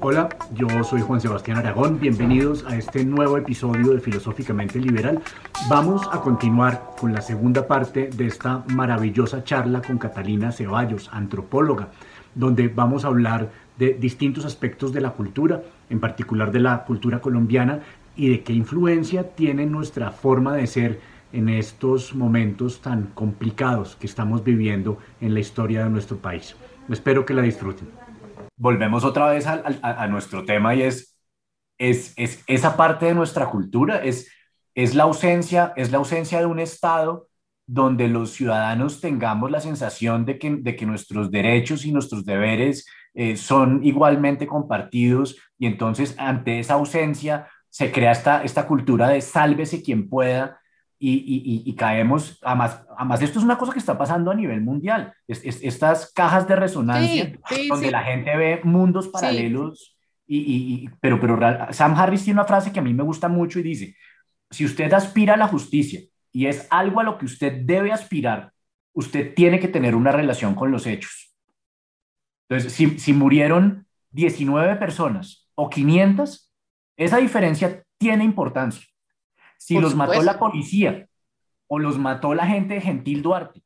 Hola, yo soy Juan Sebastián Aragón, bienvenidos a este nuevo episodio de Filosóficamente Liberal. Vamos a continuar con la segunda parte de esta maravillosa charla con Catalina Ceballos, antropóloga, donde vamos a hablar de distintos aspectos de la cultura, en particular de la cultura colombiana y de qué influencia tiene nuestra forma de ser en estos momentos tan complicados que estamos viviendo en la historia de nuestro país. Espero que la disfruten volvemos otra vez a, nuestro tema y es, es, es, esa parte de nuestra cultura, es, es, la ausencia, es la ausencia de un Estado donde los ciudadanos tengamos la sensación de que, de que nuestros derechos y nuestros deberes eh, son igualmente compartidos y entonces ante esa ausencia se crea esta, esta cultura de sálvese quien pueda y, caemos, además, además esto es una cosa que está pasando a nivel mundial, estas cajas de resonancia donde la gente ve mundos paralelos, y, pero, pero Sam Harris tiene una frase que a mí me gusta mucho y dice, si usted aspira a la justicia y es algo a lo que usted debe aspirar, usted tiene que tener una relación con los hechos. Entonces, si, si murieron 19 personas o 500, esa diferencia tiene importancia. Si los mató la policía o los mató la gente de Gentil Duarte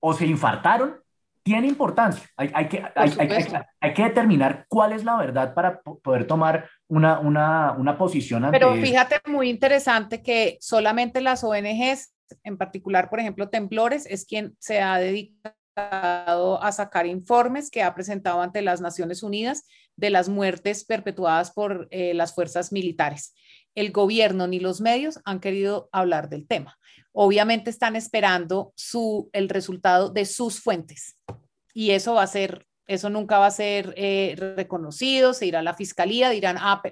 o se infartaron, tiene importancia. Hay, hay, que, hay, hay, que, determinar cuál es la verdad para poder tomar una, una, una posición ante Pero fíjate, muy interesante que solamente las ONGs, en particular, por ejemplo, Temblores, es quien se ha dedicado a sacar informes que ha presentado ante las Naciones Unidas de las muertes perpetuadas por eh, las fuerzas militares el gobierno ni los medios han querido hablar del tema. Obviamente están esperando su, el resultado de sus fuentes y eso va a ser, eso nunca va a ser eh, reconocido, se irá a la fiscalía, dirán, ah,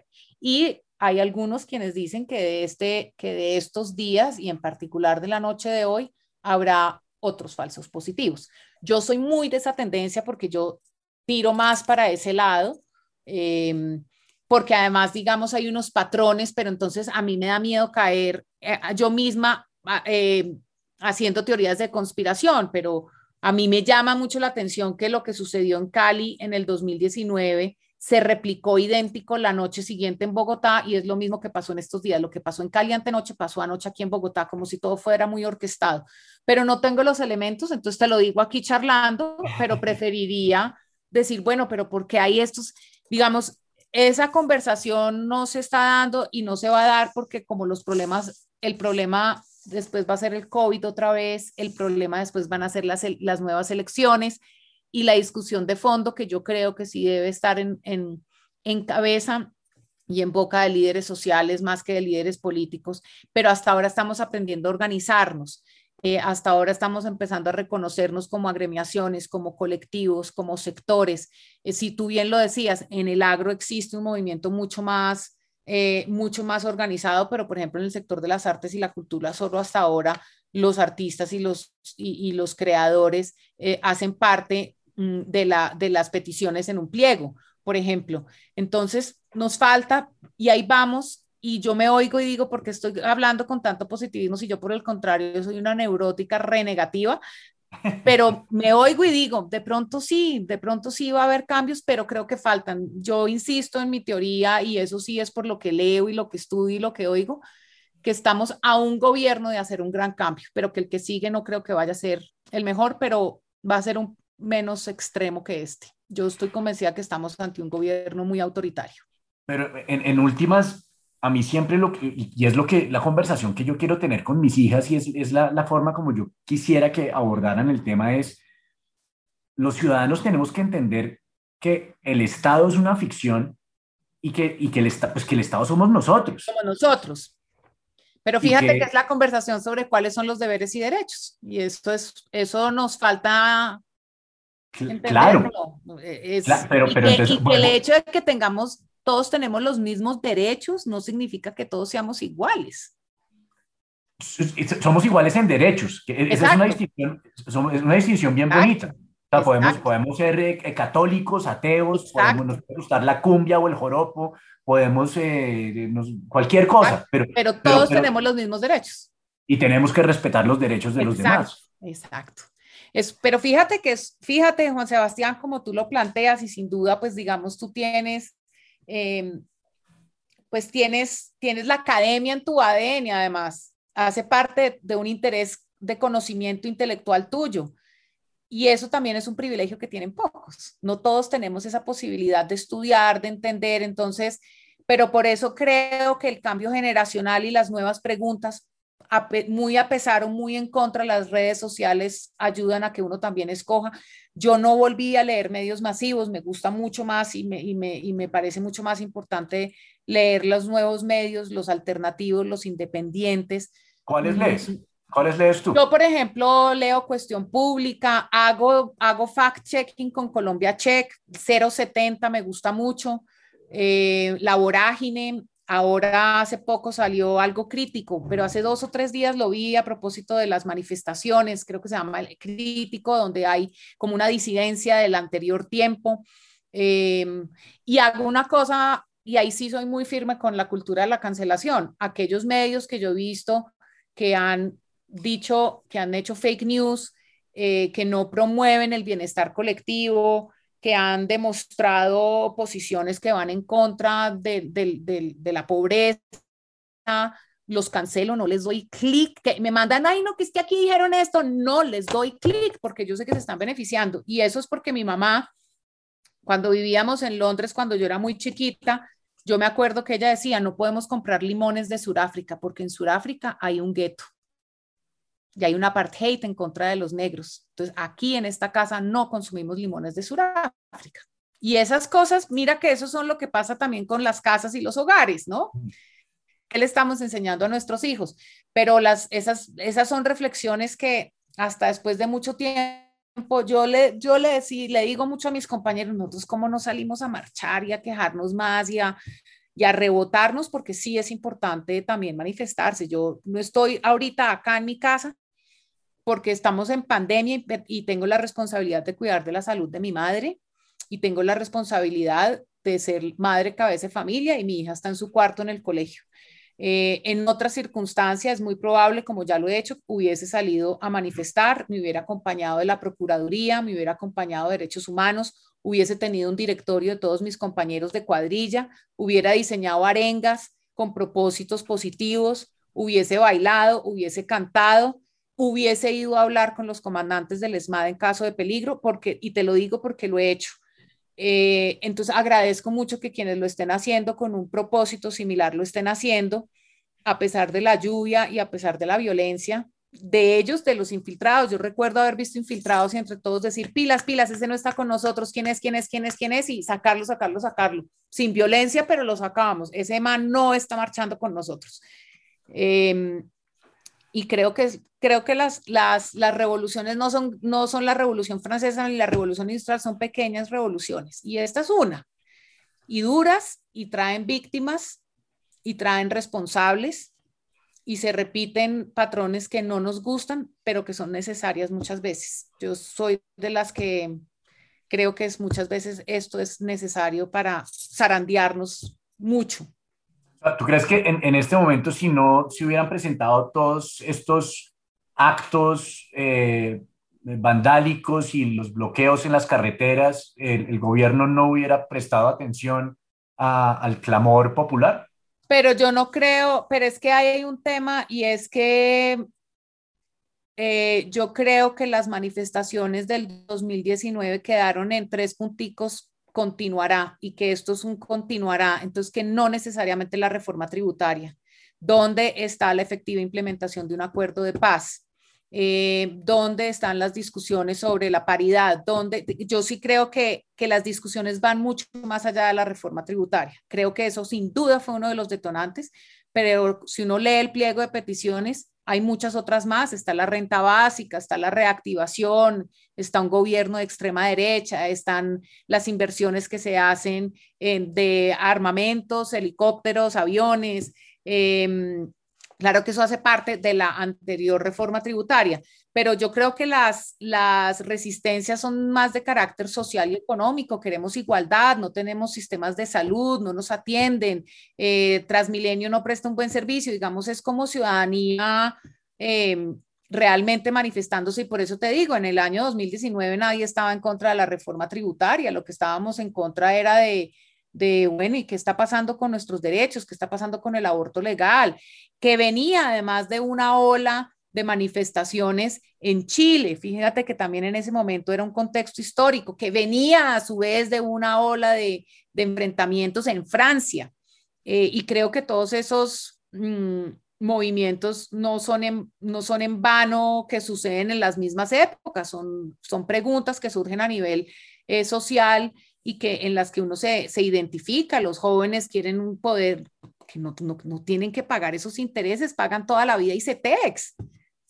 y hay algunos quienes dicen que de, este, que de estos días y en particular de la noche de hoy habrá otros falsos positivos. Yo soy muy de esa tendencia porque yo tiro más para ese lado. Eh, porque además, digamos, hay unos patrones, pero entonces a mí me da miedo caer eh, yo misma eh, haciendo teorías de conspiración, pero a mí me llama mucho la atención que lo que sucedió en Cali en el 2019 se replicó idéntico la noche siguiente en Bogotá y es lo mismo que pasó en estos días. Lo que pasó en Cali antenoche pasó anoche aquí en Bogotá, como si todo fuera muy orquestado. Pero no tengo los elementos, entonces te lo digo aquí charlando, pero preferiría decir, bueno, pero porque hay estos, digamos, esa conversación no se está dando y no se va a dar porque como los problemas, el problema después va a ser el COVID otra vez, el problema después van a ser las, las nuevas elecciones y la discusión de fondo que yo creo que sí debe estar en, en, en cabeza y en boca de líderes sociales más que de líderes políticos, pero hasta ahora estamos aprendiendo a organizarnos. Eh, hasta ahora estamos empezando a reconocernos como agremiaciones, como colectivos, como sectores. Eh, si tú bien lo decías, en el agro existe un movimiento mucho más, eh, mucho más organizado, pero por ejemplo en el sector de las artes y la cultura, solo hasta ahora los artistas y los, y, los creadores hacen parte mm, de, la, de las peticiones en un pliego, por ejemplo. Entonces, nos falta, y ahí vamos, y yo me oigo y digo, porque estoy hablando con tanto positivismo, si yo por el contrario soy una neurótica renegativa, pero me oigo y digo, de pronto sí, de pronto sí va a haber cambios, pero creo que faltan. Yo insisto en mi teoría y eso sí es por lo que leo y lo que estudio y lo que oigo, que estamos a un gobierno de hacer un gran cambio, pero que el que sigue no creo que vaya a ser el mejor, pero va a ser un menos extremo que este. Yo estoy convencida que estamos ante un gobierno muy autoritario. Pero en, en últimas, a mí siempre lo que, y es lo que, la conversación que yo quiero tener con mis hijas y es, es la, la, forma como yo quisiera que abordaran el tema es, los ciudadanos tenemos que entender que el Estado es una ficción y que, y que, el, pues que el Estado somos nosotros. Somos nosotros. Pero fíjate que, es la conversación sobre cuáles son los deberes y derechos. Y esto es, eso nos falta Claro. Es, pero, pero y que, el hecho de que tengamos todos tenemos los mismos derechos, no significa que todos seamos iguales. Somos iguales en derechos, esa es una distinción, es una distinción bien bonita. podemos, podemos ser eh, católicos, ateos, podemos, nos puede gustar la cumbia o el joropo, podemos eh, cualquier cosa. Pero, pero todos tenemos los mismos derechos. Y tenemos que respetar los derechos de los demás. Exacto. Es, pero fíjate que fíjate, Juan Sebastián, como tú lo planteas, y sin duda, pues digamos, tú tienes em, pues tienes, tienes la academia en tu ADN, además, hace parte de un interés de conocimiento intelectual tuyo. Y eso también es un privilegio que tienen pocos. No todos tenemos esa posibilidad de estudiar, de entender. Entonces, pero por eso creo que el cambio generacional y las nuevas preguntas, muy a pesar o muy en contra, las redes sociales ayudan a que uno también escoja. Yo no volví a leer medios masivos, me gusta mucho más y me, y me, y me parece mucho más importante leer los nuevos medios, los alternativos, los independientes. ¿Cuáles lees? ¿Cuáles lees tú? Yo, por ejemplo, leo Cuestión Pública, hago, hago fact-checking con Colombia Check, 070 me gusta mucho, eh, La Vorágine, ahora hace poco salió algo crítico, pero hace dos o tres días lo vi a propósito de las manifestaciones, creo que se llama el crítico, donde hay como una disidencia del anterior tiempo. Eh, y hago una cosa y ahí sí soy muy firme con la cultura de la cancelación. Aquellos medios que yo he visto que han dicho, que han hecho fake news, eh, que no promueven el bienestar colectivo, que han demostrado posiciones que van en contra de, de la pobreza, los cancelo, no les doy clic, me mandan, ay, no, que es que aquí dijeron esto, no les doy clic porque yo sé que se están beneficiando. Y eso es porque mi mamá cuando vivíamos en Londres, cuando yo era muy chiquita, yo me acuerdo que ella decía, no podemos comprar limones de Sudáfrica porque en Sudáfrica hay un gueto y hay un apartheid en contra de los negros. Entonces, aquí en esta casa no consumimos limones de Sudáfrica. Y esas cosas, mira que eso son lo que pasa también con las casas y los hogares, ¿no? ¿Qué le estamos enseñando a nuestros hijos? Pero las, esas, esas son reflexiones que hasta después de mucho tiempo yo le, yo le, decí, le digo mucho a mis compañeros, nosotros cómo no salimos a marchar y a quejarnos más y a, y a rebotarnos, porque sí es importante también manifestarse. Yo no estoy ahorita acá en mi casa porque estamos en pandemia y, tengo la responsabilidad de cuidar de la salud de mi madre y tengo la responsabilidad de ser madre cabeza de familia y mi hija está en su cuarto en el colegio. Eh, en otras circunstancias, es muy probable, como ya lo he hecho, hubiese salido a manifestar, me hubiera acompañado de la Procuraduría, me hubiera acompañado de Derechos Humanos, hubiese tenido un directorio de todos mis compañeros de cuadrilla, hubiera diseñado arengas con propósitos positivos, hubiese bailado, hubiese cantado, hubiese ido a hablar con los comandantes del ESMAD en caso de peligro, porque, y te lo digo porque lo he hecho. Eh, entonces agradezco mucho que quienes lo estén haciendo con un propósito similar lo estén haciendo, a pesar de la lluvia y a pesar de la violencia de ellos, de los infiltrados. Yo recuerdo haber visto infiltrados y entre todos decir, pilas, pilas, ese no está con nosotros, ¿quién es, quién es, quién es, quién es? Y sacarlo, sacarlo, sacarlo, sin violencia, pero lo sacábamos. Ese man no está marchando con nosotros. Eh, y creo que, creo que las, las, las revoluciones no son, no son la revolución francesa ni la revolución industrial, son pequeñas revoluciones. Y esta es una. Y duras y traen víctimas y traen responsables y se repiten patrones que no nos gustan, pero que son necesarias muchas veces. Yo soy de las que creo que es muchas veces esto es necesario para zarandearnos mucho. ¿Tú crees que en, este momento, si no se hubieran presentado todos estos actos eh, vandálicos y los bloqueos en las carreteras, el, gobierno no hubiera prestado atención al clamor popular? Pero yo no creo, pero es que hay un tema y es que eh, yo creo que las manifestaciones del 2019 quedaron en tres punticos continuará y que esto es un continuará, entonces que no necesariamente la reforma tributaria. ¿Dónde está la efectiva implementación de un acuerdo de paz? Eh, ¿Dónde están las discusiones sobre la paridad? ¿Dónde? Yo sí creo que, que las discusiones van mucho más allá de la reforma tributaria. Creo que eso sin duda fue uno de los detonantes, pero si uno lee el pliego de peticiones, hay muchas otras más, está la renta básica, está la reactivación, está un gobierno de extrema derecha, están las inversiones que se hacen en, de armamentos, helicópteros, aviones. Em, claro que eso hace parte de la anterior reforma tributaria, pero yo creo que las, las resistencias son más de carácter social y económico. Queremos igualdad, no tenemos sistemas de salud, no nos atienden, eh, Transmilenio no presta un buen servicio, digamos, es como ciudadanía eh, realmente manifestándose y por eso te digo, en el año 2019 nadie estaba en contra de la reforma tributaria, lo que estábamos en contra era de de, bueno, ¿y qué está pasando con nuestros derechos? ¿Qué está pasando con el aborto legal? Que venía además de una ola de manifestaciones en Chile. Fíjate que también en ese momento era un contexto histórico, que venía a su vez de una ola de, enfrentamientos en Francia. Eh, y creo que todos esos mm, movimientos no son, en, no son en vano que suceden en las mismas épocas, son, son preguntas que surgen a nivel eh, social y que en las que uno se, se identifica. Los jóvenes quieren un poder que no, no, no, tienen que pagar esos intereses, pagan toda la vida y se tex.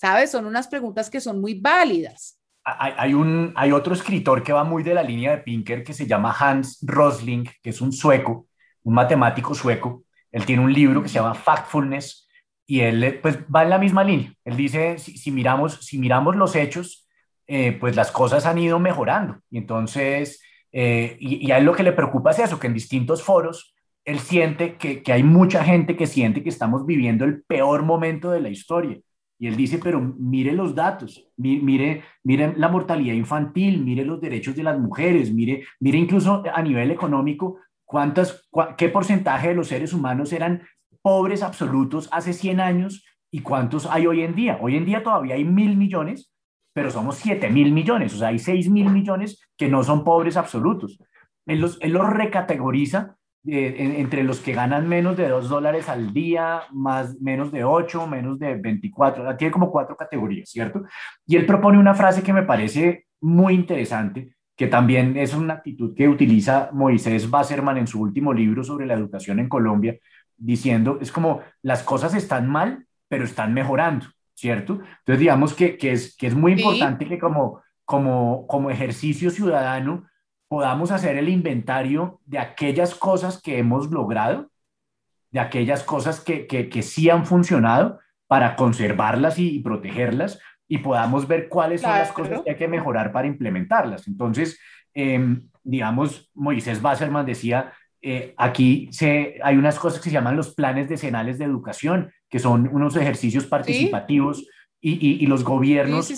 ¿Sabes? Son unas preguntas que son muy válidas. Hay, un, hay otro escritor que va muy de la línea de Pinker que se llama Hans Rosling, que es un sueco, un matemático sueco. Él tiene un libro que se llama Factfulness y él pues va en la misma línea. Él dice, si, miramos, si miramos los hechos, eh, pues las cosas han ido mejorando. Y entonces, eh, y, a él lo que le preocupa es eso, que en distintos foros él siente que, que hay mucha gente que siente que estamos viviendo el peor momento de la historia y él dice, pero mire los datos, mire, mire la mortalidad infantil, mire los derechos de las mujeres, mire, mire incluso a nivel económico cuántas, qué porcentaje de los seres humanos eran pobres absolutos hace 100 años y cuántos hay hoy en día. Hoy en día todavía hay mil millones, pero somos 7 mil millones, o sea, hay 6 mil millones que no son pobres absolutos. Él los, él los recategoriza entre los que ganan menos de 2 dólares al día, más menos de 8, menos de 24, tiene como cuatro categorías, ¿cierto? Y él propone una frase que me parece muy interesante, que también es una actitud que utiliza Moisés Basserman en su último libro sobre la educación en Colombia, diciendo, es como las cosas están mal, pero están mejorando, ¿cierto? Entonces, digamos que, que es, que es muy importante que como, como, como ejercicio ciudadano, podamos hacer el inventario de aquellas cosas que hemos logrado, de aquellas cosas que, que, sí han funcionado para conservarlas y, protegerlas y podamos ver cuáles son las cosas que hay que mejorar para implementarlas. Entonces, em, digamos, Moisés Basserman decía, eh, aquí se, hay unas cosas que se llaman los planes decenales de educación, que son unos ejercicios participativos y, y, los gobiernos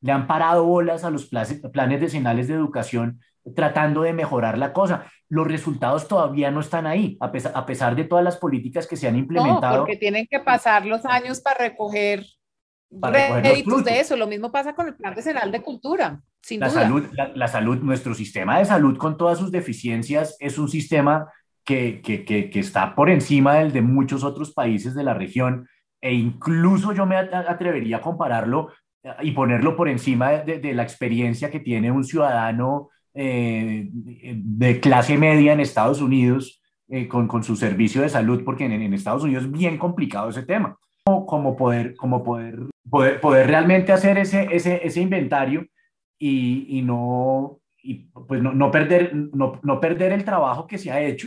le han parado bolas a los planes decenales de educación tratando de mejorar la cosa. Los resultados todavía no están ahí, a pesar, a pesar de todas las políticas que se han implementado. No, porque tienen que pasar los años para recoger créditos de eso. Lo mismo pasa con el Plan Nacional de Cultura, sin la Salud, la, salud, nuestro sistema de salud con todas sus deficiencias es un sistema que, que, que, está por encima del de muchos otros países de la región e incluso yo me atrevería a compararlo eh, y ponerlo por encima de, de la experiencia que tiene un ciudadano eh, de clase media en Estados Unidos eh, con, con, su servicio de salud, porque en, Estados Unidos es bien complicado ese tema. Como, como, poder, como poder, poder, poder realmente hacer ese, ese, ese inventario y, y no, pues no, no, perder, no, no perder el trabajo que se ha hecho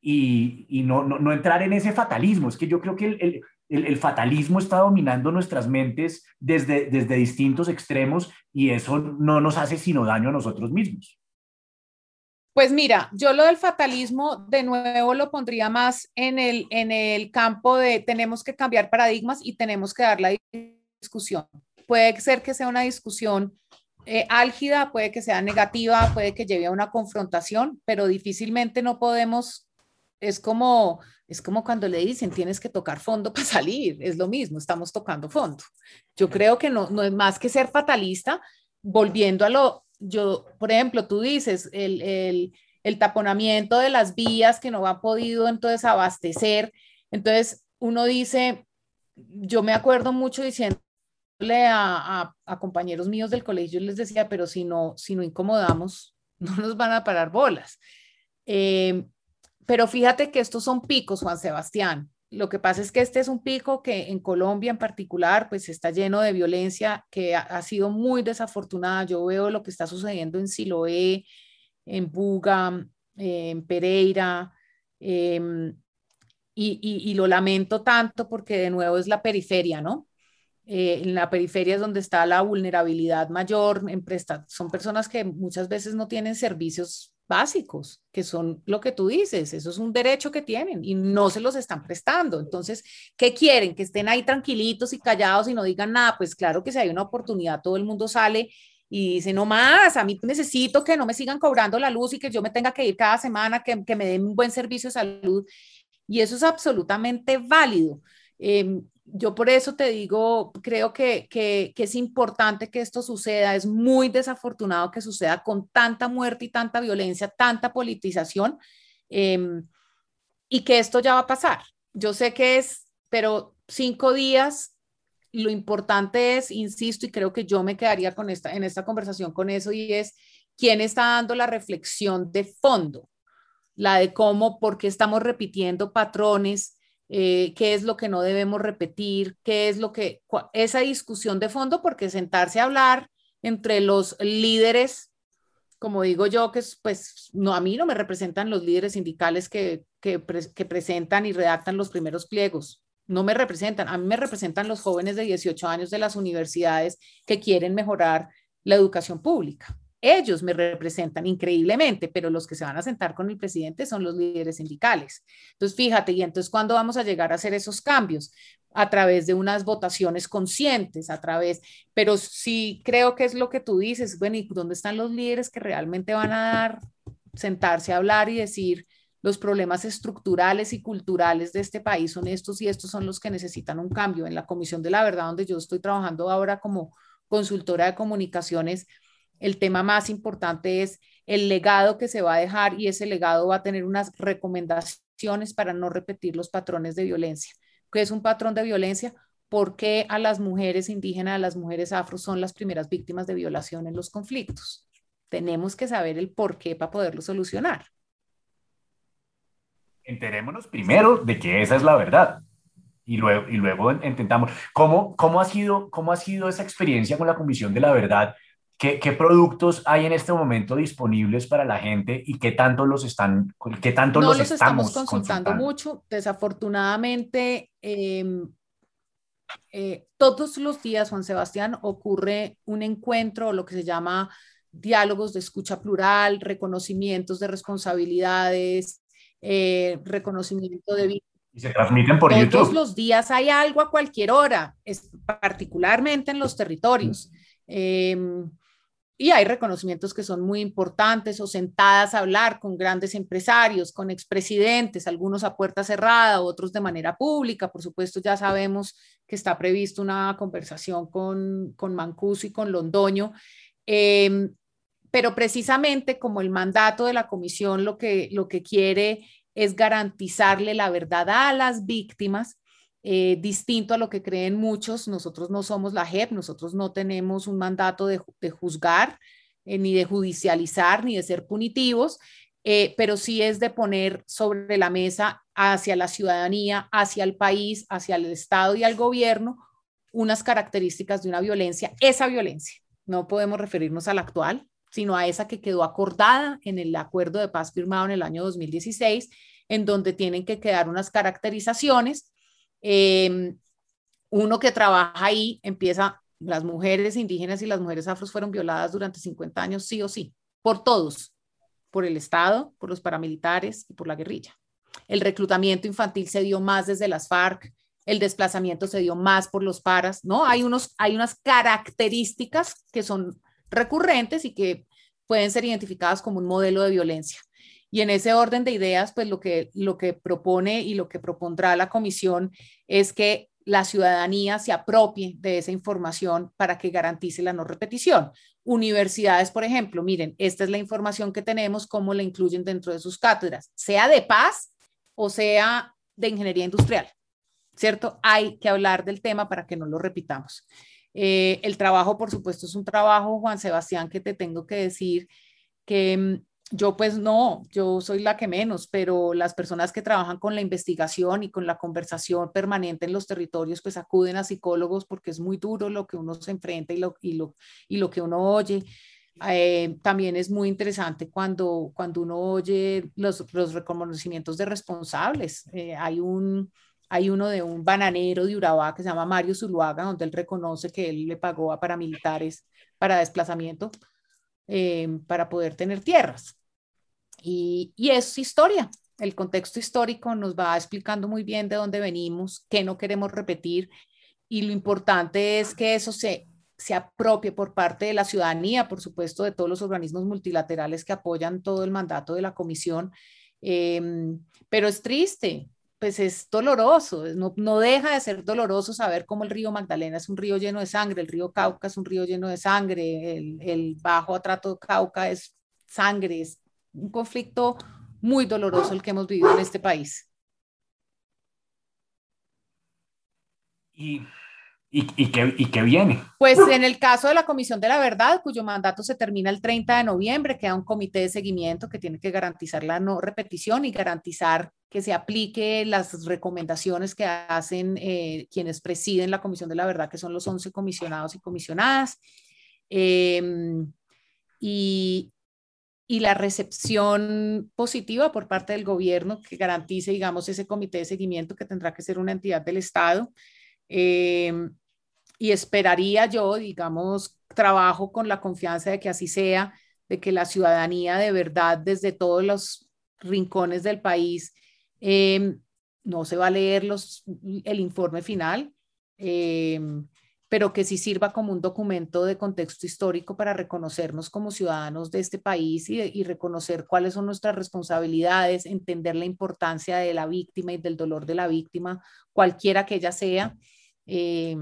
y, y no, no, no, entrar en ese fatalismo. Es que yo creo que el, el, fatalismo está dominando nuestras mentes desde, desde distintos extremos y eso no nos hace sino daño a nosotros mismos. Pues mira, yo lo del fatalismo de nuevo lo pondría más en el, en el campo de tenemos que cambiar paradigmas y tenemos que dar la discusión. Puede ser que sea una discusión eh, álgida, puede que sea negativa, puede que lleve a una confrontación, pero difícilmente no podemos, es como es como cuando le dicen, tienes que tocar fondo para salir, es lo mismo, estamos tocando fondo. Yo creo que no, no es más que ser fatalista, volviendo a lo, yo, por ejemplo, tú dices, el, el, el taponamiento de las vías que no ha podido entonces abastecer. Entonces, uno dice, yo me acuerdo mucho diciéndole a, a, compañeros míos del colegio, les decía, pero si no, si no incomodamos, no nos van a parar bolas. Eh, pero fíjate que estos son picos, Juan Sebastián. Lo que pasa es que este es un pico que en Colombia en particular, pues está lleno de violencia que ha, sido muy desafortunada. Yo veo lo que está sucediendo en Siloé, en Buga, en Pereira, em, y, lo lamento tanto porque de nuevo es la periferia, ¿no? Eh, en la periferia es donde está la vulnerabilidad mayor, en son personas que muchas veces no tienen servicios básicos, que son lo que tú dices, eso es un derecho que tienen y no se los están prestando. Entonces, ¿qué quieren? Que estén ahí tranquilitos y callados y no digan nada. Pues claro que si hay una oportunidad, todo el mundo sale y dice, no más, a mí necesito que no me sigan cobrando la luz y que yo me tenga que ir cada semana, que, que me den un buen servicio de salud. Y eso es absolutamente válido. Em, yo por eso te digo, creo que, que, es importante que esto suceda. Es muy desafortunado que suceda con tanta muerte y tanta violencia, tanta politización, eh, y que esto ya va a pasar. Yo sé que es, pero cinco días lo importante es, insisto, y creo que yo me quedaría con esta, en esta conversación con eso, y es quién está dando la reflexión de fondo, la de cómo, por qué estamos repitiendo patrones, eh, qué es lo que no debemos repetir, qué es lo que, esa discusión de fondo, porque sentarse a hablar entre los líderes, como digo yo, que pues no, a mí no me representan los líderes sindicales que, que presentan y redactan los primeros pliegos no me representan, a mí me representan los jóvenes de 18 años de las universidades que quieren mejorar la educación pública. Ellos me representan increíblemente, pero los que se van a sentar con el presidente son los líderes sindicales. Entonces, fíjate, y entonces, ¿cuándo vamos a llegar a hacer esos cambios? A través de unas votaciones conscientes, a través, pero sí creo que es lo que tú dices, bueno, ¿y dónde están los líderes que realmente van a dar, sentarse a hablar y decir, los problemas estructurales y culturales de este país son estos y estos son los que necesitan un cambio. En la Comisión de la Verdad, donde yo estoy trabajando ahora como consultora de comunicaciones, el tema más importante es el legado que se va a dejar y ese legado va a tener unas recomendaciones para no repetir los patrones de violencia. ¿Qué es un patrón de violencia? ¿Por qué a las mujeres indígenas, a las mujeres afro son las primeras víctimas de violación en los conflictos? Tenemos que saber el por qué para poderlo solucionar enterémonos primero de que esa es la verdad y luego, y luego intentamos. ¿Cómo, ha sido, ¿Cómo ha sido esa experiencia con la Comisión de la Verdad? ¿Qué, ¿Qué, productos hay en este momento disponibles para la gente y qué tanto los están, qué tanto no los, los estamos, consultando, mucho? Desafortunadamente, em, eh, todos los días, Juan Sebastián, ocurre un encuentro, lo que se llama diálogos de escucha plural, reconocimientos de responsabilidades, eh, reconocimiento de vida. Y se transmiten por Todos YouTube. Todos los días hay algo a cualquier hora, es, particularmente en los territorios. Eh, y hay reconocimientos que son muy importantes o sentadas a hablar con grandes empresarios, con expresidentes, algunos a puerta cerrada, otros de manera pública. Por supuesto, ya sabemos que está previsto una conversación con, con Mancuso y con Londoño. Eh, pero precisamente como el mandato de la comisión lo que, lo que quiere es garantizarle la verdad a las víctimas, eh, distinto a lo que creen muchos, nosotros no somos la JEP, nosotros no tenemos un mandato de, juzgar, eh, ni de judicializar, ni de ser punitivos, eh, pero sí es de poner sobre la mesa hacia la ciudadanía, hacia el país, hacia el Estado y al gobierno unas características de una violencia, esa violencia. No podemos referirnos a la actual, sino a esa que quedó acordada en el acuerdo de paz firmado en el año 2016, en donde tienen que quedar unas caracterizaciones. Em, uno que trabaja ahí empieza, las mujeres indígenas y las mujeres afros fueron violadas durante 50 años, sí o sí, por todos, por el Estado, por los paramilitares y por la guerrilla. El reclutamiento infantil se dio más desde las FARC, el desplazamiento se dio más por los paras, ¿no? Hay, unos, hay unas características que son recurrentes y que pueden ser identificadas como un modelo de violencia. Y en ese orden de ideas, pues lo que, lo que propone y lo que propondrá la comisión es que la ciudadanía se apropie de esa información para que garantice la no repetición. Universidades, por ejemplo, miren, esta es la información que tenemos, cómo la incluyen dentro de sus cátedras, sea de paz o sea de ingeniería industrial, ¿cierto? Hay que hablar del tema para que no lo repitamos. Eh, el trabajo, por supuesto, es un trabajo, Juan Sebastián, que te tengo que decir que mm, yo pues no, yo soy la que menos, pero las personas que trabajan con la investigación y con la conversación permanente en los territorios, pues acuden a psicólogos porque es muy duro lo que uno se enfrenta y lo, y lo, y lo que uno oye. Eh, también es muy interesante cuando, cuando uno oye los, los reconocimientos de responsables. Eh, hay un, hay uno de un bananero de Urabá que se llama Mario Zuluaga, donde él reconoce que él le pagó a paramilitares para desplazamiento eh, para poder tener tierras. Y, y es historia. El contexto histórico nos va explicando muy bien de dónde venimos, qué no queremos repetir. Y lo importante es que eso se, se apropie por parte de la ciudadanía, por supuesto, de todos los organismos multilaterales que apoyan todo el mandato de la comisión. Em, pero es triste, pues es doloroso, no, no, deja de ser doloroso saber cómo el río Magdalena es un río lleno de sangre, el río Cauca es un río lleno de sangre, el, el bajo atrato Cauca es sangre, es un conflicto muy doloroso el que hemos vivido en este país. Y ¿Y, y, qué, ¿Y, qué, viene? Pues en el caso de la Comisión de la Verdad, cuyo mandato se termina el 30 de noviembre, queda un comité de seguimiento que tiene que garantizar la no repetición y garantizar que se aplique las recomendaciones que hacen eh, quienes presiden la Comisión de la Verdad, que son los 11 comisionados y comisionadas. Eh, y, y la recepción positiva por parte del gobierno que garantice, digamos, ese comité de seguimiento que tendrá que ser una entidad del Estado. Eh, y esperaría yo, digamos, trabajo con la confianza de que así sea, de que la ciudadanía de verdad desde todos los rincones del país em, no se va a leer los, el informe final, em, pero que sí sirva como un documento de contexto histórico para reconocernos como ciudadanos de este país y, y, reconocer cuáles son nuestras responsabilidades, entender la importancia de la víctima y del dolor de la víctima, cualquiera que ella sea. Eh,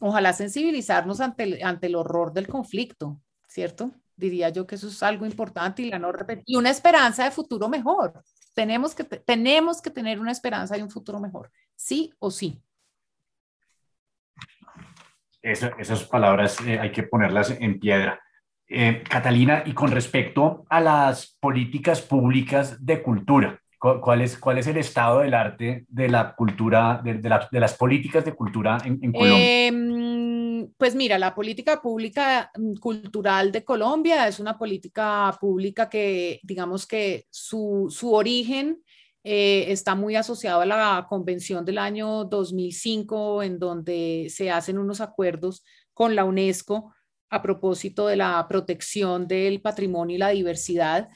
ojalá sensibilizarnos ante el, ante el horror del conflicto, ¿cierto? Diría yo que eso es algo importante y, la no y una esperanza de futuro mejor. Tenemos que, tenemos que tener una esperanza de un futuro mejor, sí o sí. Esas palabras eh, hay que ponerlas en piedra. Eh, Catalina, y con respecto a las políticas públicas de cultura, ¿cuál es, cuál es el estado del arte de la cultura, de, de, la, de las políticas de cultura en, Colombia? Eh, pues mira, la política pública mm, cultural de Colombia es una política pública que, digamos que su, su origen eh, está muy asociado a la convención del año 2005, en donde se hacen unos acuerdos con la UNESCO a propósito de la protección del patrimonio y la diversidad.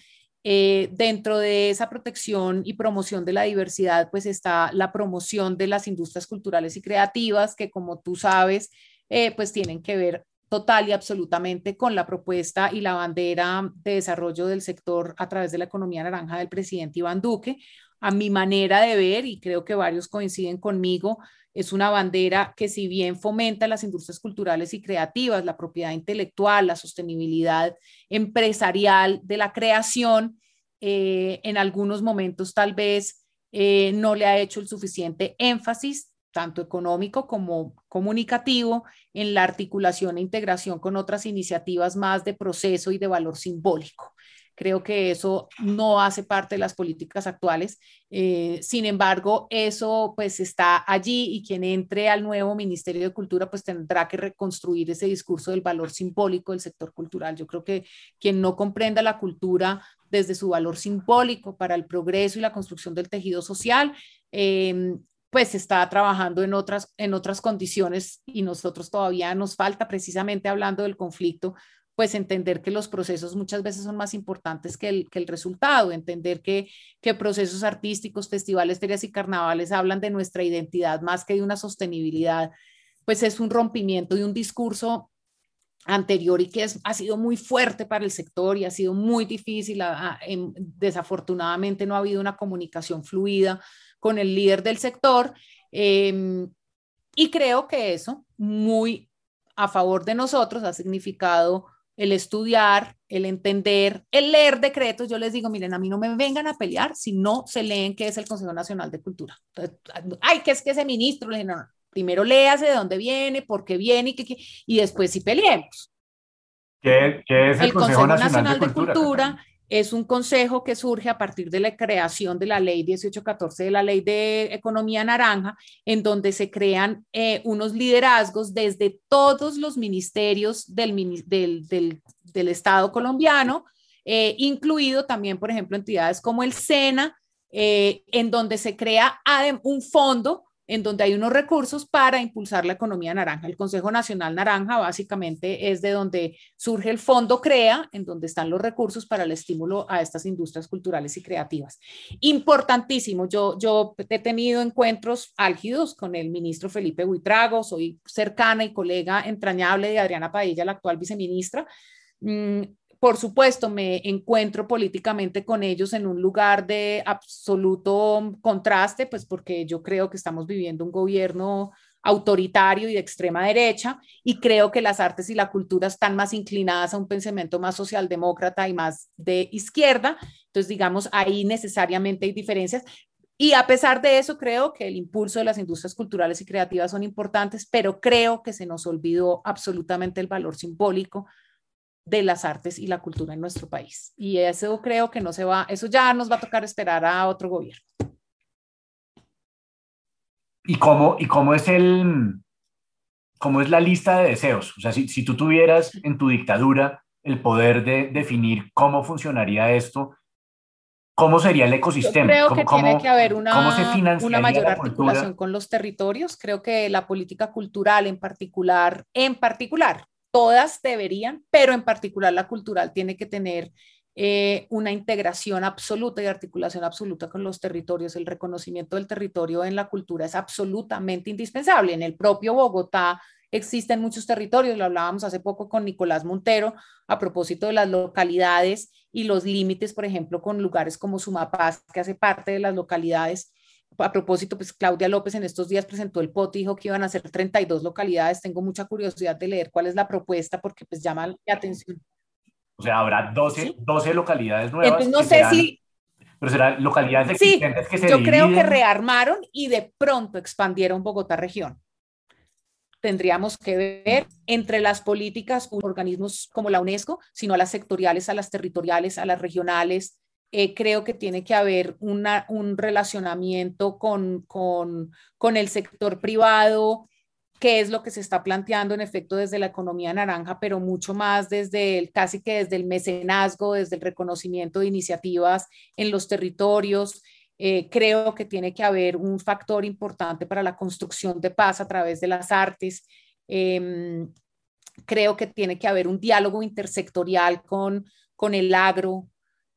Eh, dentro de esa protección y promoción de la diversidad, pues está la promoción de las industrias culturales y creativas, que como tú sabes, eh, pues tienen que ver total y absolutamente con la propuesta y la bandera de desarrollo del sector a través de la economía naranja del presidente Iván Duque. A mi manera de ver, y creo que varios coinciden conmigo, es una bandera que si bien fomenta las industrias culturales y creativas, la propiedad intelectual, la sostenibilidad empresarial de la creación, eh, en algunos momentos tal vez eh, no le ha hecho el suficiente énfasis tanto económico como comunicativo, en la articulación e integración con otras iniciativas más de proceso y de valor simbólico. Creo que eso no hace parte de las políticas actuales. Eh, sin embargo, eso pues está allí y quien entre al nuevo Ministerio de Cultura pues tendrá que reconstruir ese discurso del valor simbólico del sector cultural. Yo creo que quien no comprenda la cultura desde su valor simbólico para el progreso y la construcción del tejido social, eh, pues está trabajando en otras, en otras condiciones y nosotros todavía nos falta, precisamente hablando del conflicto, pues entender que los procesos muchas veces son más importantes que el, que el resultado, entender que, que procesos artísticos, festivales, ferias y carnavales hablan de nuestra identidad más que de una sostenibilidad, pues es un rompimiento de un discurso anterior y que es, ha sido muy fuerte para el sector y ha sido muy difícil. desafortunadamente no ha habido una comunicación fluida con el líder del sector. Em, y creo que eso, muy a favor de nosotros, ha significado el estudiar, el entender, el leer decretos. Yo les digo, miren, a mí no me vengan a pelear si no se leen qué es el Consejo Nacional de Cultura. Ay, ¿qué es que ese ministro? Le no, no, primero léase de dónde viene, por qué viene y, qué, y después sí peleemos. ¿Qué, qué es el, Consejo, Nacional, de Cultura es un consejo que surge a partir de la creación de la ley 1814 de la ley de economía naranja, en donde se crean eh, unos liderazgos desde todos los ministerios del, del, del, Estado colombiano, eh, incluido también, por ejemplo, entidades como el SENA, eh, en donde se crea un fondo en donde hay unos recursos para impulsar la economía naranja. El Consejo Nacional Naranja básicamente es de donde surge el fondo CREA, en donde están los recursos para el estímulo a estas industrias culturales y creativas. Importantísimo, yo, yo he tenido encuentros álgidos con el ministro Felipe Buitrago, soy cercana y colega entrañable de Adriana Padilla, la actual viceministra. Por supuesto, me encuentro políticamente con ellos en un lugar de absoluto contraste, pues porque yo creo que estamos viviendo un gobierno autoritario y de extrema derecha, y creo que las artes y la cultura están más inclinadas a un pensamiento más socialdemócrata y más de izquierda. Entonces, digamos, ahí necesariamente hay diferencias. Y a pesar de eso, creo que el impulso de las industrias culturales y creativas son importantes, pero creo que se nos olvidó absolutamente el valor simbólico de las artes y la cultura en nuestro país. Y eso creo que no se va, eso ya nos va a tocar esperar a otro gobierno. ¿Y cómo, y cómo es el, cómo es la lista de deseos? O sea, si, si tú tuvieras en tu dictadura el poder de definir cómo funcionaría esto, ¿cómo sería el ecosistema? Yo creo que tiene que haber una, una mayor articulación con los territorios. Creo que la política cultural en particular, en particular, todas deberían, pero en particular la cultural tiene que tener eh, una integración absoluta y articulación absoluta con los territorios. El reconocimiento del territorio en la cultura es absolutamente indispensable. En el propio Bogotá existen muchos territorios, lo hablábamos hace poco con Nicolás Montero a propósito de las localidades y los límites, por ejemplo, con lugares como Sumapaz, que hace parte de las localidades a propósito, pues Claudia López en estos días presentó el POT y dijo que iban a ser 32 localidades. Tengo mucha curiosidad de leer cuál es la propuesta porque pues llama la atención. O sea, habrá 12, 12 localidades nuevas. Entonces no sé si... Pero serán localidades existentes que se yo creo que rearmaron y de pronto expandieron Bogotá región. Tendríamos que ver entre las políticas, organismos como la UNESCO, sino a las sectoriales, a las territoriales, a las regionales, eh, creo que tiene que haber una, un relacionamiento con, con, con, el sector privado, que es lo que se está planteando en efecto desde la economía naranja, pero mucho más desde el, casi que desde el mecenazgo, desde el reconocimiento de iniciativas en los territorios. Eh, creo que tiene que haber un factor importante para la construcción de paz a través de las artes. Em, creo que tiene que haber un diálogo intersectorial con, con el agro,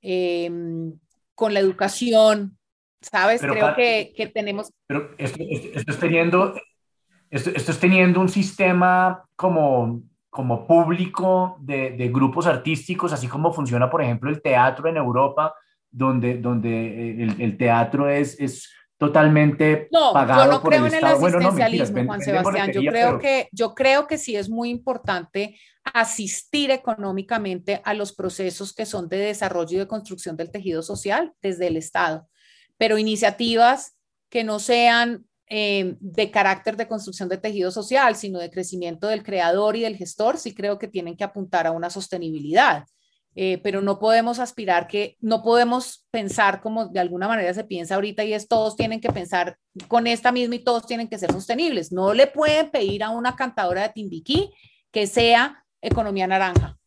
Em, con la educación, ¿sabes? Creo que, que, tenemos... Pero esto, esto, es teniendo, esto, esto, es teniendo un sistema como, como público de, de, grupos artísticos, así como funciona, por ejemplo, el teatro en Europa, donde, donde el, el teatro es, es totalmente no, yo no creo en el asistencialismo, Juan Sebastián. Yo creo que yo creo que sí es muy importante asistir económicamente a los procesos que son de desarrollo y de construcción del tejido social desde el Estado, pero iniciativas que no sean eh, de carácter de construcción de tejido social, sino de crecimiento del creador y del gestor, sí creo que tienen que apuntar a una sostenibilidad. Eh, pero no podemos aspirar que, no podemos pensar como de alguna manera se piensa ahorita y es todos tienen que pensar con esta misma y todos tienen que ser sostenibles. No le pueden pedir a una cantadora de Timbiquí que sea economía naranja.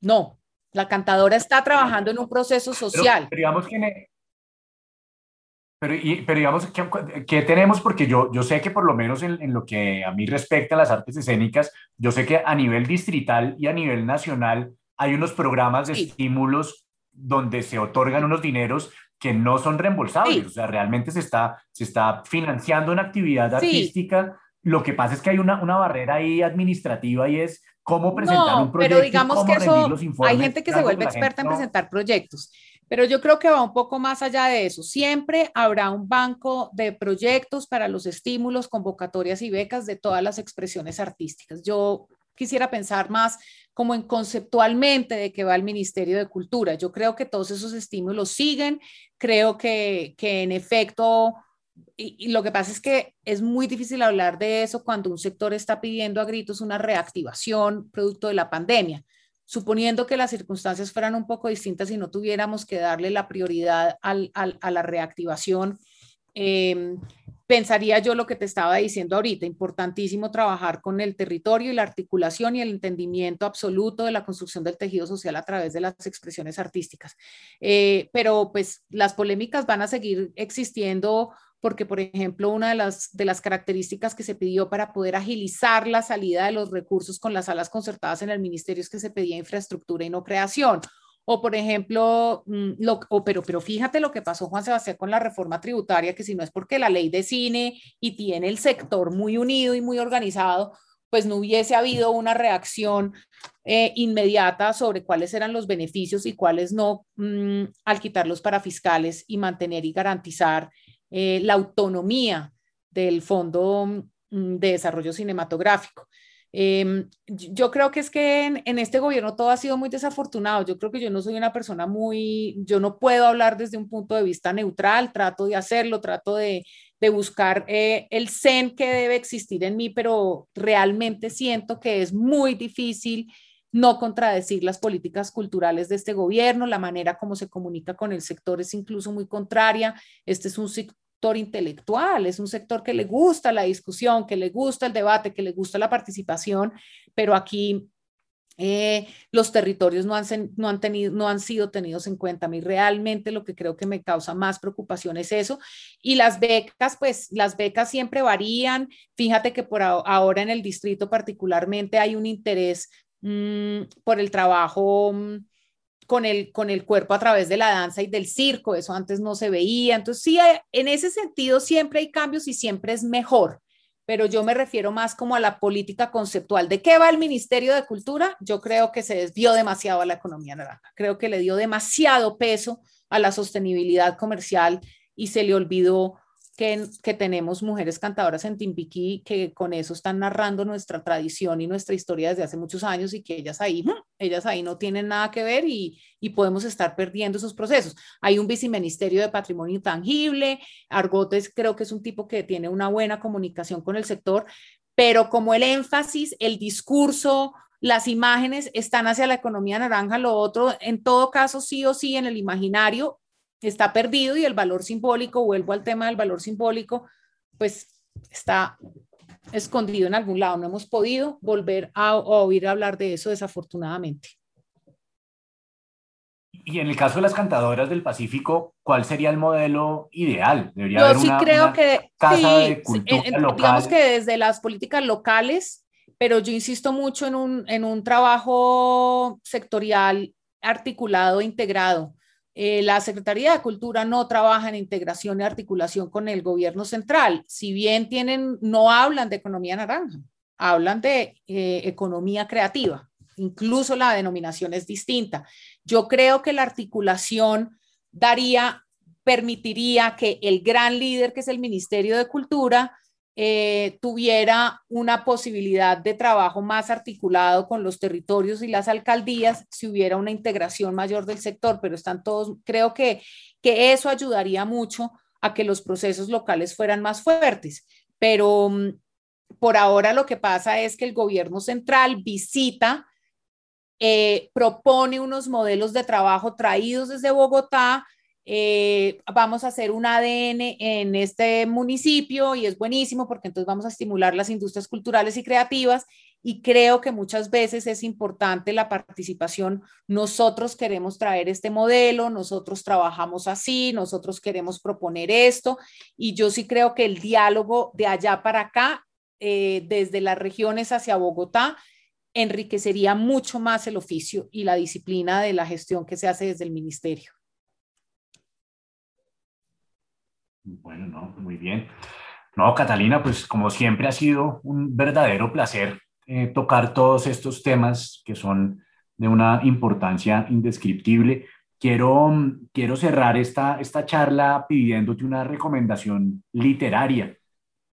No, la cantadora está trabajando en un proceso social. Pero, digamos que... Pero, pero digamos, ¿qué, tenemos? Porque yo, yo sé que por lo menos en, en, lo que a mí respecta a las artes escénicas, yo sé que a nivel distrital y a nivel nacional hay unos programas de estímulos donde se otorgan unos dineros que no son reembolsables, o sea, realmente se está, se está financiando una actividad artística. Lo que pasa es que hay una, una barrera ahí administrativa y es cómo presentar un proyecto. Pero digamos que eso, hay gente que se vuelve experta en presentar proyectos, pero yo creo que va un poco más allá de eso. Siempre habrá un banco de proyectos para los estímulos, convocatorias y becas de todas las expresiones artísticas. Yo quisiera pensar más como en conceptualmente de que va el Ministerio de Cultura. Yo creo que todos esos estímulos siguen, creo que, que en efecto, y, lo que pasa es que es muy difícil hablar de eso cuando un sector está pidiendo a gritos una reactivación producto de la pandemia. Suponiendo que las circunstancias fueran un poco distintas y no tuviéramos que darle la prioridad al, al, a la reactivación, eh, pensaría yo lo que te estaba diciendo ahorita, importantísimo trabajar con el territorio y la articulación y el entendimiento absoluto de la construcción del tejido social a través de las expresiones artísticas. Eh, pero pues las polémicas van a seguir existiendo porque, por ejemplo, una de las, de las características que se pidió para poder agilizar la salida de los recursos con las salas concertadas en el ministerio es que se pedía infraestructura y no creación. O, por ejemplo, mm, lo, pero, pero fíjate lo que pasó, Juan Sebastián, con la reforma tributaria, que si no es porque la ley de cine y tiene el sector muy unido y muy organizado, pues no hubiese habido una reacción eh, inmediata sobre cuáles eran los beneficios y cuáles no mm, al quitar los parafiscales y mantener y garantizar eh, la autonomía del Fondo mm, de Desarrollo Cinematográfico. Em, yo creo que es que en, este gobierno todo ha sido muy desafortunado. Yo creo que yo no soy una persona muy, yo no puedo hablar desde un punto de vista neutral, trato de hacerlo, trato de, buscar eh, el zen que debe existir en mí, pero realmente siento que es muy difícil no contradecir las políticas culturales de este gobierno, la manera como se comunica con el sector es incluso muy contraria. Este es un sector intelectual, es un sector que le gusta la discusión, que le gusta el debate, que le gusta la participación, pero aquí eh, los territorios no han, tenido, no han sido tenidos en cuenta. A mí realmente lo que creo que me causa más preocupación es eso. Y las becas, pues las becas siempre varían. Fíjate que por ahora en el distrito particularmente hay un interés Mm, por el trabajo mm, con el, con el cuerpo a través de la danza y del circo, eso antes no se veía. Entonces, sí, en ese sentido siempre hay cambios y siempre es mejor, pero yo me refiero más como a la política conceptual. ¿De qué va el Ministerio de Cultura? Yo creo que se desvió demasiado a la economía naranja, creo que le dio demasiado peso a la sostenibilidad comercial y se le olvidó que, tenemos mujeres cantadoras en Timbiquí que con eso están narrando nuestra tradición y nuestra historia desde hace muchos años y que ellas ahí, ellas ahí no tienen nada que ver y, y podemos estar perdiendo esos procesos. Hay un viceministerio de patrimonio intangible, Argotes creo que es un tipo que tiene una buena comunicación con el sector, pero como el énfasis, el discurso, las imágenes están hacia la economía naranja, lo otro, en todo caso, sí o sí, en el imaginario está perdido y el valor simbólico, vuelvo al tema del valor simbólico, pues está escondido en algún lado. No hemos podido volver a, oír hablar de eso desafortunadamente. Y en el caso de las cantadoras del Pacífico, ¿cuál sería el modelo ideal? Debería Yo sí creo que casa de cultura local. digamos que desde las políticas locales, pero yo insisto mucho en un, en un trabajo sectorial articulado, integrado. Eh, la Secretaría de Cultura no trabaja en integración y articulación con el gobierno central. Si bien tienen, no hablan de economía naranja, hablan de eh, economía creativa. Incluso la denominación es distinta. Yo creo que la articulación daría, permitiría que el gran líder, que es el Ministerio de Cultura, eh, tuviera una posibilidad de trabajo más articulado con los territorios y las alcaldías si hubiera una integración mayor del sector, pero están todos, creo que, que eso ayudaría mucho a que los procesos locales fueran más fuertes. Pero mm, por ahora lo que pasa es que el gobierno central visita, eh, propone unos modelos de trabajo traídos desde Bogotá, eh, vamos a hacer un ADN en este municipio y es buenísimo porque entonces vamos a estimular las industrias culturales y creativas y creo que muchas veces es importante la participación. Nosotros queremos traer este modelo, nosotros trabajamos así, nosotros queremos proponer esto y yo sí creo que el diálogo de allá para acá, eh, desde las regiones hacia Bogotá, enriquecería mucho más el oficio y la disciplina de la gestión que se hace desde el ministerio. Bueno, no, muy bien. No, Catalina, pues como siempre ha sido un verdadero placer eh, tocar todos estos temas que son de una importancia indescriptible. Quiero, quiero cerrar esta, esta charla pidiéndote una recomendación literaria.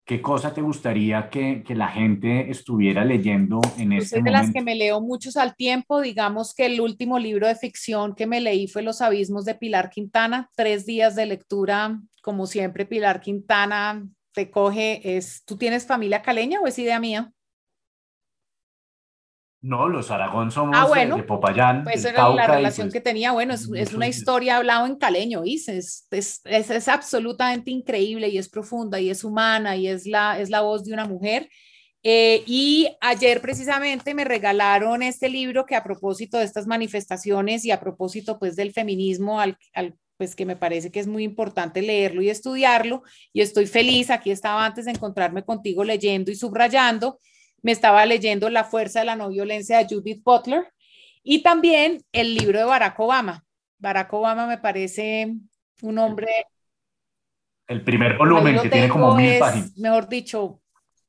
¿Qué cosa te gustaría que, que la gente estuviera leyendo en pues este es de las que me leo muchos al tiempo. Digamos que el último libro de ficción que me leí fue Los Abismos de Pilar Quintana. Tres días de lectura, como siempre, Pilar Quintana te coge. Es, ¿Tú tienes familia caleña o es idea mía? No, los Aragón somos ah, de, Popayán. Pues era la relación pues que tenía. Bueno, es, es una historia hablada en caleño, ¿viste? Es, es, es, absolutamente increíble y es profunda y es humana y es la, es la voz de una mujer. Eh, y ayer precisamente me regalaron este libro que a propósito de estas manifestaciones y a propósito pues del feminismo al, al pues que me parece que es muy importante leerlo y estudiarlo. Y estoy feliz, aquí estaba antes de encontrarme contigo leyendo y subrayando. Me estaba leyendo La fuerza de la no violencia de Judith Butler y también el libro de Barack Obama. Barack Obama me parece un hombre... El primer volumen que tiene como mil páginas. Mejor dicho,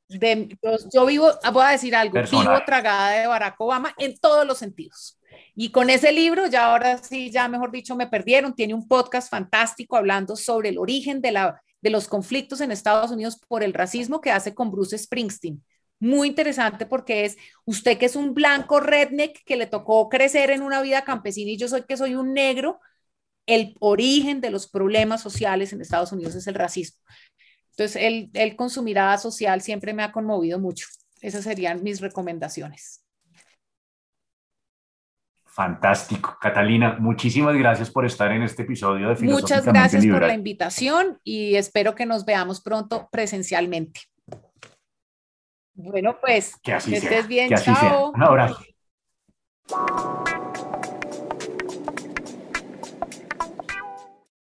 de, yo, vivo, voy a decir algo, vivo tragada de Barack Obama en todos los sentidos. Y con ese libro, ya ahora sí, ya mejor dicho, me perdieron. Tiene un podcast fantástico hablando sobre el origen de, la, de los conflictos en Estados Unidos por el racismo que hace con Bruce Springsteen. Muy interesante porque es usted que es un blanco redneck que le tocó crecer en una vida campesina y yo soy que soy un negro, el origen de los problemas sociales en Estados Unidos es el racismo. Entonces, él, él con su mirada social siempre me ha conmovido mucho. Esas serían mis recomendaciones. Fantástico. Catalina, muchísimas gracias por estar en este episodio de Muchas gracias por la invitación y espero que nos veamos pronto presencialmente. Bueno, pues que, así estés bien. Chao. Un abrazo.